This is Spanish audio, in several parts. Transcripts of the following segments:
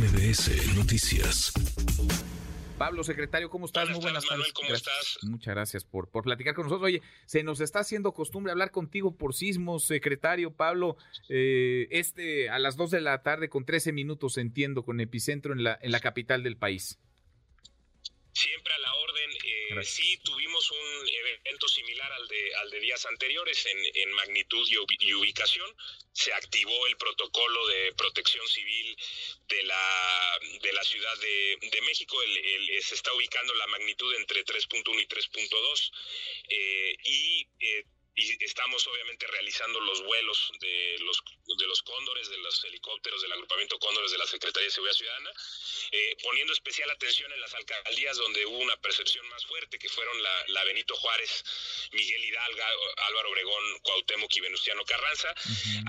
MBS Noticias. Pablo, secretario, ¿cómo estás? Muy buenas tardes. ¿cómo estás? Muchas gracias por, por platicar con nosotros. Oye, se nos está haciendo costumbre hablar contigo por sismos, secretario Pablo. Eh, este a las 2 de la tarde con 13 minutos, entiendo, con epicentro en la, en la capital del país. Siempre a la orden. Eh, sí, tuvimos un evento similar al de, al de días anteriores en, en magnitud y, ubicación. Se activó el protocolo de protección civil de la, de la Ciudad de, de México. El, se está ubicando la magnitud entre 3.1 y 3.2. Eh, y eh, y estamos obviamente realizando los vuelos de los de los cóndores, de los helicópteros del agrupamiento cóndores de la Secretaría de Seguridad Ciudadana, eh, poniendo especial atención en las alcaldías donde hubo una percepción más fuerte, que fueron la, Benito Juárez, Miguel Hidalgo, Álvaro Obregón, Cuauhtémoc y Venustiano Carranza.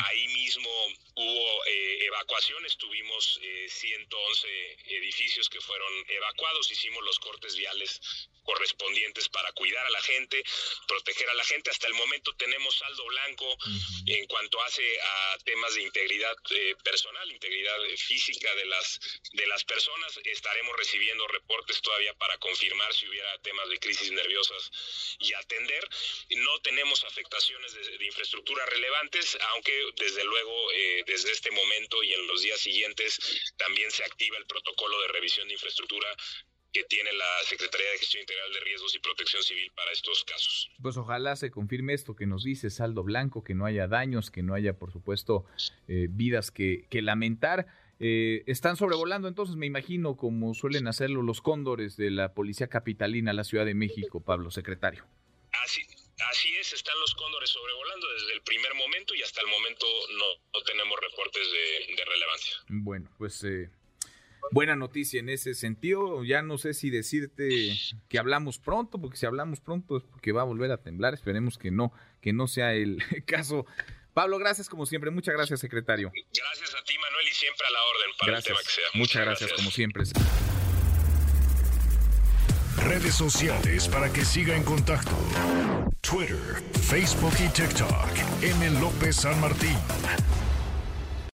Ahí mismo hubo eh, evacuaciones, tuvimos 111 eh, edificios que fueron evacuados, hicimos los cortes viales correspondientes para cuidar a la gente, proteger a la gente. Hasta el momento tenemos saldo blanco en cuanto hace a temas de integridad eh, personal, integridad física de las de las personas. Estaremos recibiendo reportes todavía para confirmar si hubiera temas de crisis nerviosas y atender. No tenemos afectaciones de, infraestructura relevantes, aunque desde luego eh, desde este momento y en los días siguientes también se activa el protocolo de revisión de infraestructura que tiene la Secretaría de Gestión Integral de Riesgos y Protección Civil para estos casos. Pues ojalá se confirme esto que nos dice saldo blanco, que no haya daños, que no haya, por supuesto, eh, vidas que, que lamentar. Eh, están sobrevolando entonces, me imagino, como suelen hacerlo los cóndores de la Policía Capitalina, la Ciudad de México, Pablo, secretario. Así, así es, están los cóndores sobrevolando desde el primer momento y hasta el momento no, no tenemos reportes de, de relevancia. Bueno, pues... Eh buena noticia en ese sentido. Ya no sé si decirte que hablamos pronto, porque si hablamos pronto es porque va a volver a temblar. Esperemos que no, que no sea el caso. Pablo, gracias como siempre. Muchas gracias, secretario. Gracias a ti, Manuel, y siempre a la orden para el tema que sea. Muchas, gracias, como siempre. Redes sociales para que siga en contacto: Twitter, Facebook y TikTok. M. López San Martín.